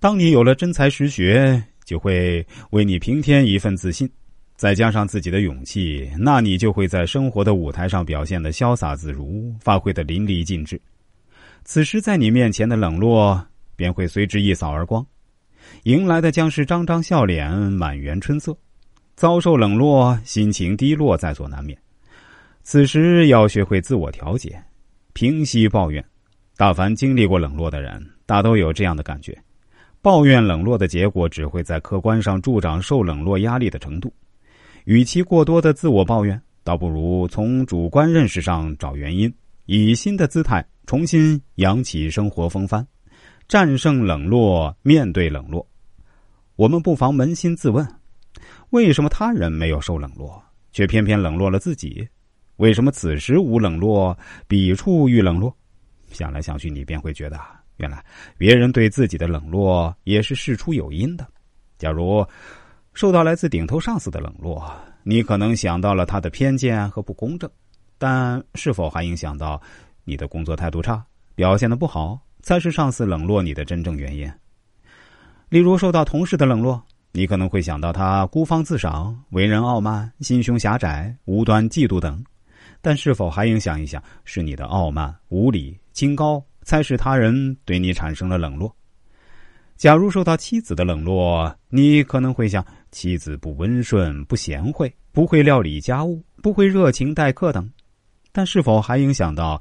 当你有了真才实学，就会为你平添一份自信，再加上自己的勇气，那你就会在生活的舞台上表现的潇洒自如，发挥的淋漓尽致。此时，在你面前的冷落便会随之一扫而光，迎来的将是张张笑脸，满园春色。遭受冷落，心情低落在所难免。此时要学会自我调节，平息抱怨。大凡经历过冷落的人，大都有这样的感觉：抱怨冷落的结果，只会在客观上助长受冷落压力的程度。与其过多的自我抱怨，倒不如从主观认识上找原因，以新的姿态重新扬起生活风帆，战胜冷落，面对冷落。我们不妨扪心自问。为什么他人没有受冷落，却偏偏冷落了自己？为什么此时无冷落，彼处遇冷落？想来想去，你便会觉得，原来别人对自己的冷落也是事出有因的。假如受到来自顶头上司的冷落，你可能想到了他的偏见和不公正，但是否还影响到你的工作态度差、表现的不好，才是上司冷落你的真正原因？例如，受到同事的冷落。你可能会想到他孤芳自赏、为人傲慢、心胸狭窄、无端嫉妒等，但是否还影响一想，是你的傲慢、无礼、清高，才使他人对你产生了冷落？假如受到妻子的冷落，你可能会想妻子不温顺、不贤惠、不会料理家务、不会热情待客等，但是否还影响到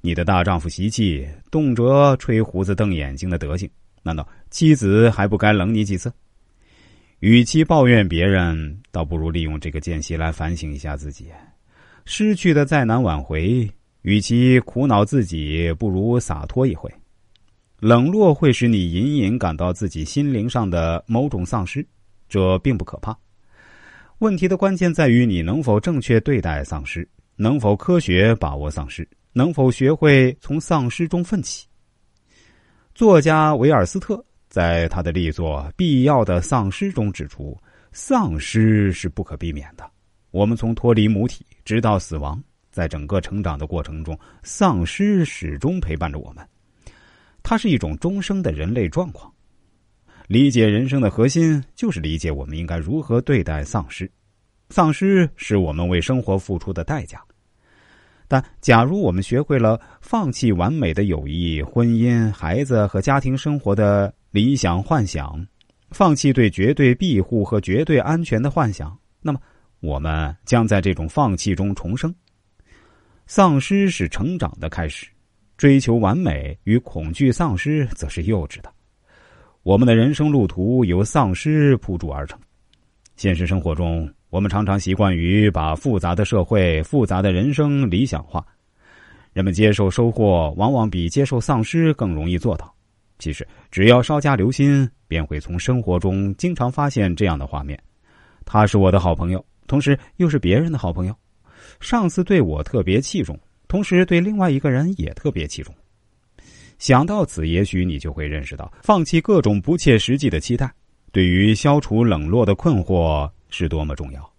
你的大丈夫习气，动辄吹胡子瞪眼睛的德行？难道妻子还不该冷你几次？与其抱怨别人，倒不如利用这个间隙来反省一下自己。失去的再难挽回，与其苦恼自己，不如洒脱一回。冷落会使你隐隐感到自己心灵上的某种丧失，这并不可怕。问题的关键在于你能否正确对待丧失，能否科学把握丧失，能否学会从丧失中奋起。作家维尔斯特。在他的力作《必要的丧失》中指出，丧失是不可避免的。我们从脱离母体直到死亡，在整个成长的过程中，丧失始终陪伴着我们。它是一种终生的人类状况。理解人生的核心，就是理解我们应该如何对待丧失。丧失是我们为生活付出的代价。但假如我们学会了放弃完美的友谊、婚姻、孩子和家庭生活的。理想幻想，放弃对绝对庇护和绝对安全的幻想，那么我们将在这种放弃中重生。丧失是成长的开始，追求完美与恐惧丧失则是幼稚的。我们的人生路途由丧失铺筑而成。现实生活中，我们常常习惯于把复杂的社会、复杂的人生理想化。人们接受收获，往往比接受丧失更容易做到。其实，只要稍加留心，便会从生活中经常发现这样的画面：他是我的好朋友，同时又是别人的好朋友。上司对我特别器重，同时对另外一个人也特别器重。想到此，也许你就会认识到，放弃各种不切实际的期待，对于消除冷落的困惑是多么重要。